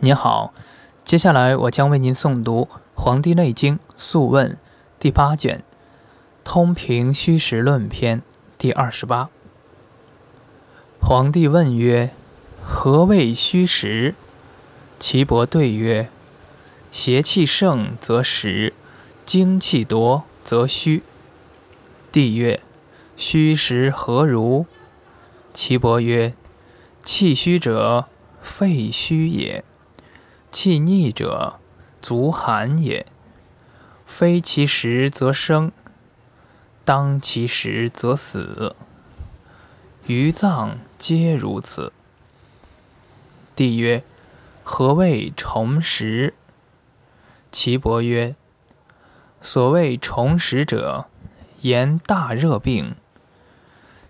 您好，接下来我将为您诵读《黄帝内经·素问》第八卷《通平虚实论篇》第二十八。皇帝问曰：“何谓虚实？”岐伯对曰：“邪气盛则实，精气夺则虚。”帝曰：“虚实何如？”岐伯曰：“气虚者，肺虚也。”气逆者，足寒也。非其时则生，当其时则死。余脏皆如此。帝曰：何谓重实？岐伯曰：所谓重实者，言大热病，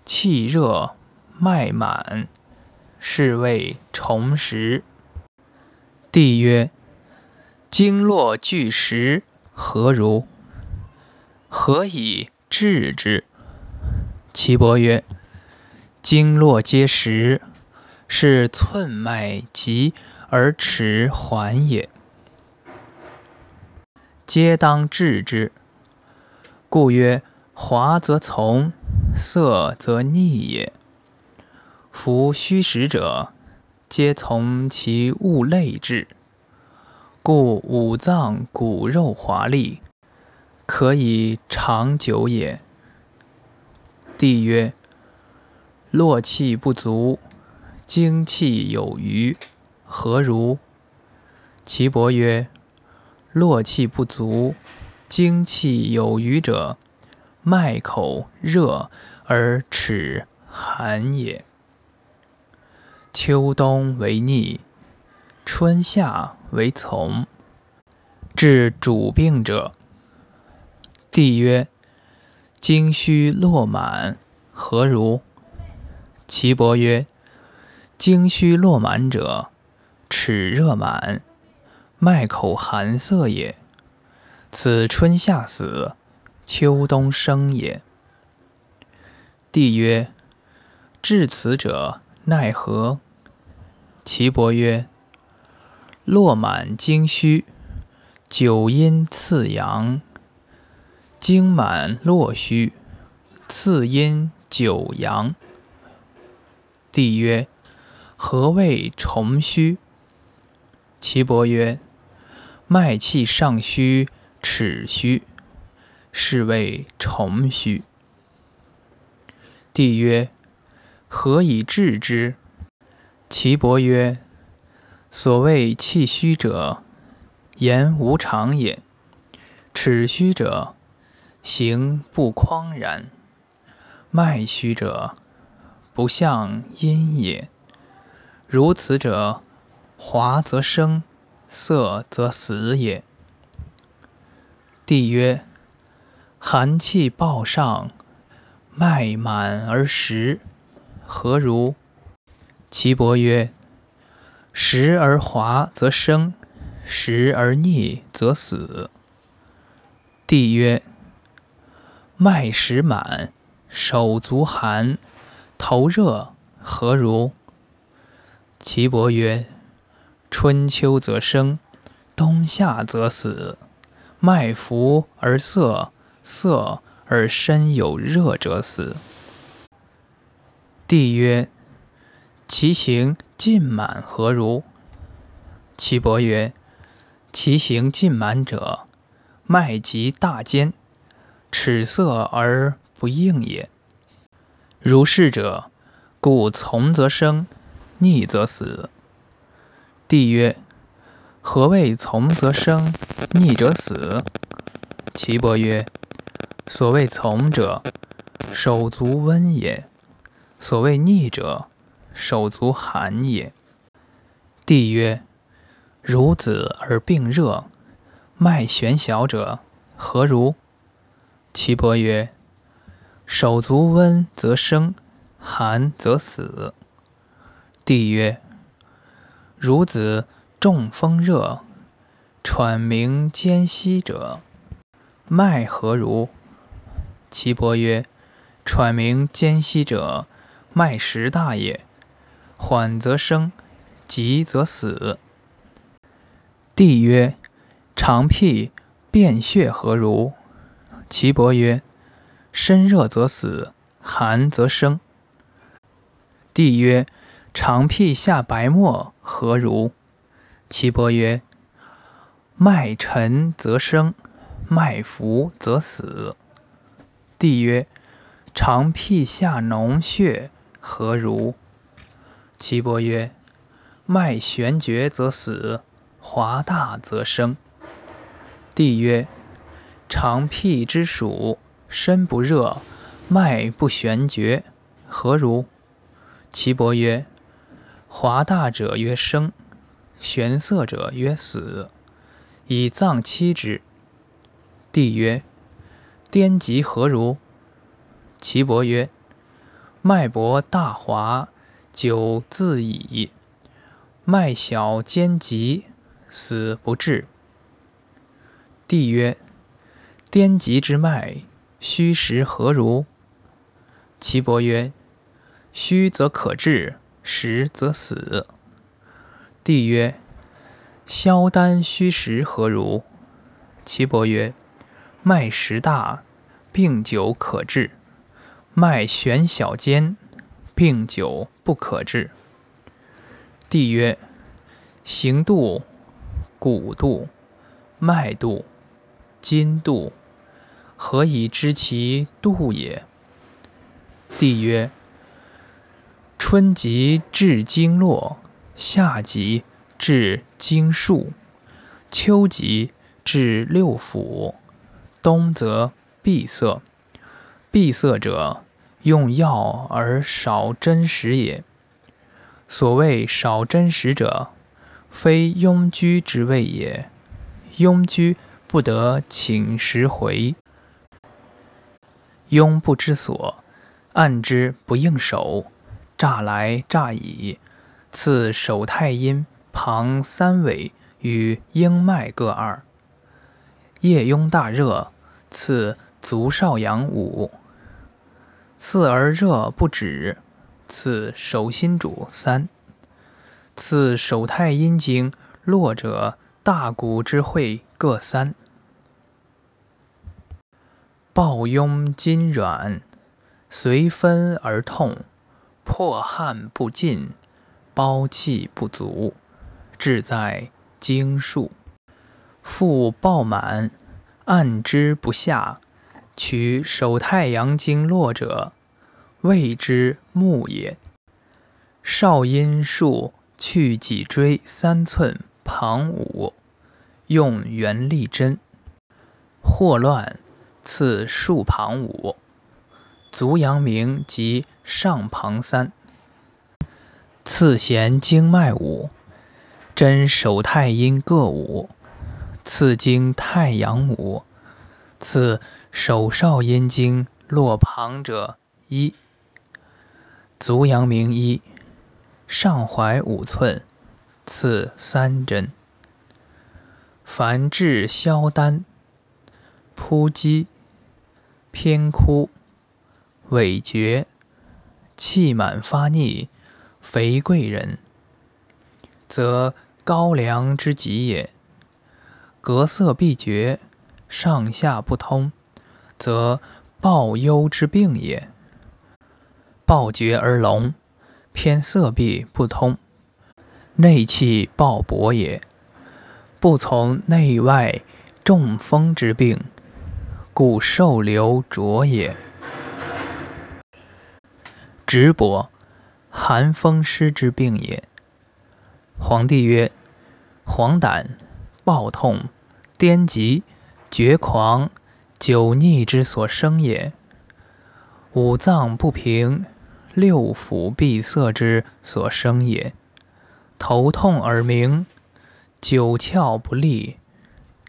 气热脉满，是谓重实。帝曰：“经络俱实，何如？何以治之？”岐伯曰：“经络皆实，是寸脉急而迟缓也，皆当治之。故曰：滑则从，涩则逆也。夫虚实者。”皆从其物类治，故五脏骨肉华丽，可以长久也。帝曰：络气不足，精气有余，何如？岐伯曰：络气不足，精气有余者，脉口热而齿寒也。秋冬为逆，春夏为从。治主病者，帝曰：精虚络满，何如？岐伯曰：精虚络满者，齿热满，脉口寒涩也。此春夏死，秋冬生也。帝曰：治此者。奈何？岐伯曰：“络满精虚，九阴次阳；精满络虚，次阴九阳。”帝曰：“何谓重虚？”岐伯曰：“脉气上虚，齿虚，是谓重虚。”帝曰。何以治之？岐伯曰：“所谓气虚者，言无常也；齿虚者，行不匡然；脉虚者，不象阴也。如此者，华则生，色则死也。”帝曰：“寒气暴上，脉满而实。”何如？岐伯曰：“时而滑则生，时而逆则死。”帝曰：“脉实满，手足寒，头热，何如？”岐伯曰：“春秋则生，冬夏则死。脉浮而涩，涩而身有热者死。”帝曰：“其行尽满何如？”岐伯曰：“其行尽满者，脉急大坚，齿涩而不应也。如是者，故从则生，逆则死。”帝曰：“何谓从则生，逆则死？”岐伯曰：“所谓从者，手足温也。”所谓逆者，手足寒也。帝曰：孺子而病热，脉弦小者，何如？岐伯曰：手足温则生，寒则死。帝曰：孺子中风热，喘鸣间息者，脉何如？岐伯曰：喘鸣间息者。脉实大也，缓则生，急则死。帝曰：长辟便血何如？岐伯曰：身热则死，寒则生。帝曰：长辟下白沫何如？岐伯曰：脉沉则生，脉浮则死。帝曰：长辟下脓血何如？岐伯曰：脉玄绝则死，华大则生。帝曰：长辟之属，身不热，脉不玄绝，何如？岐伯曰：华大者曰生，玄色者曰死，以脏期之。帝曰：颠急何如？岐伯曰：脉搏大滑。久自已，脉小兼急，死不治。帝曰：颠急之脉，虚实何如？岐伯曰：虚则可治，实则死。帝曰：消丹虚实何如？岐伯曰：脉实大，病久可治；脉悬小坚。病久不可治。帝曰：行度、骨度、脉度、筋度，何以知其度也？帝曰：春极至经络，夏极至经数，秋极至六腑，冬则闭塞。闭塞者。用药而少真实也。所谓少真实者，非庸居之谓也。庸居不得寝食回，庸不知所，按之不应手，诈来诈已。次手太阴旁三尾与阴脉各二。夜庸大热，次足少阳五。次而热不止，次手心主三，次手太阴经络者，大骨之会各三。抱拥筋软，随分而痛，破汗不尽，胞气不足，志在经数。腹暴满，按之不下。取手太阳经络者，谓之木也。少阴数去脊椎三寸旁五，用圆力针。霍乱刺竖旁五，足阳明及上旁三。刺弦经脉五，针手太阴各五，刺经太阳五，刺。手少阴经络旁者一，足阳明一，上踝五寸，刺三针。凡治消丹、扑积、偏枯、痿厥、气满发逆、肥贵人，则高粱之疾也。隔色必绝，上下不通。则暴忧之病也。暴厥而聋，偏色闭不通，内气暴薄也。不从内外中风之病，故受流浊也。直薄，寒风湿之病也。皇帝曰：黄疸、暴痛、癫疾、绝狂。久逆之所生也，五脏不平、六腑闭塞之所生也，头痛耳鸣、九窍不利、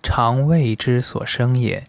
肠胃之所生也。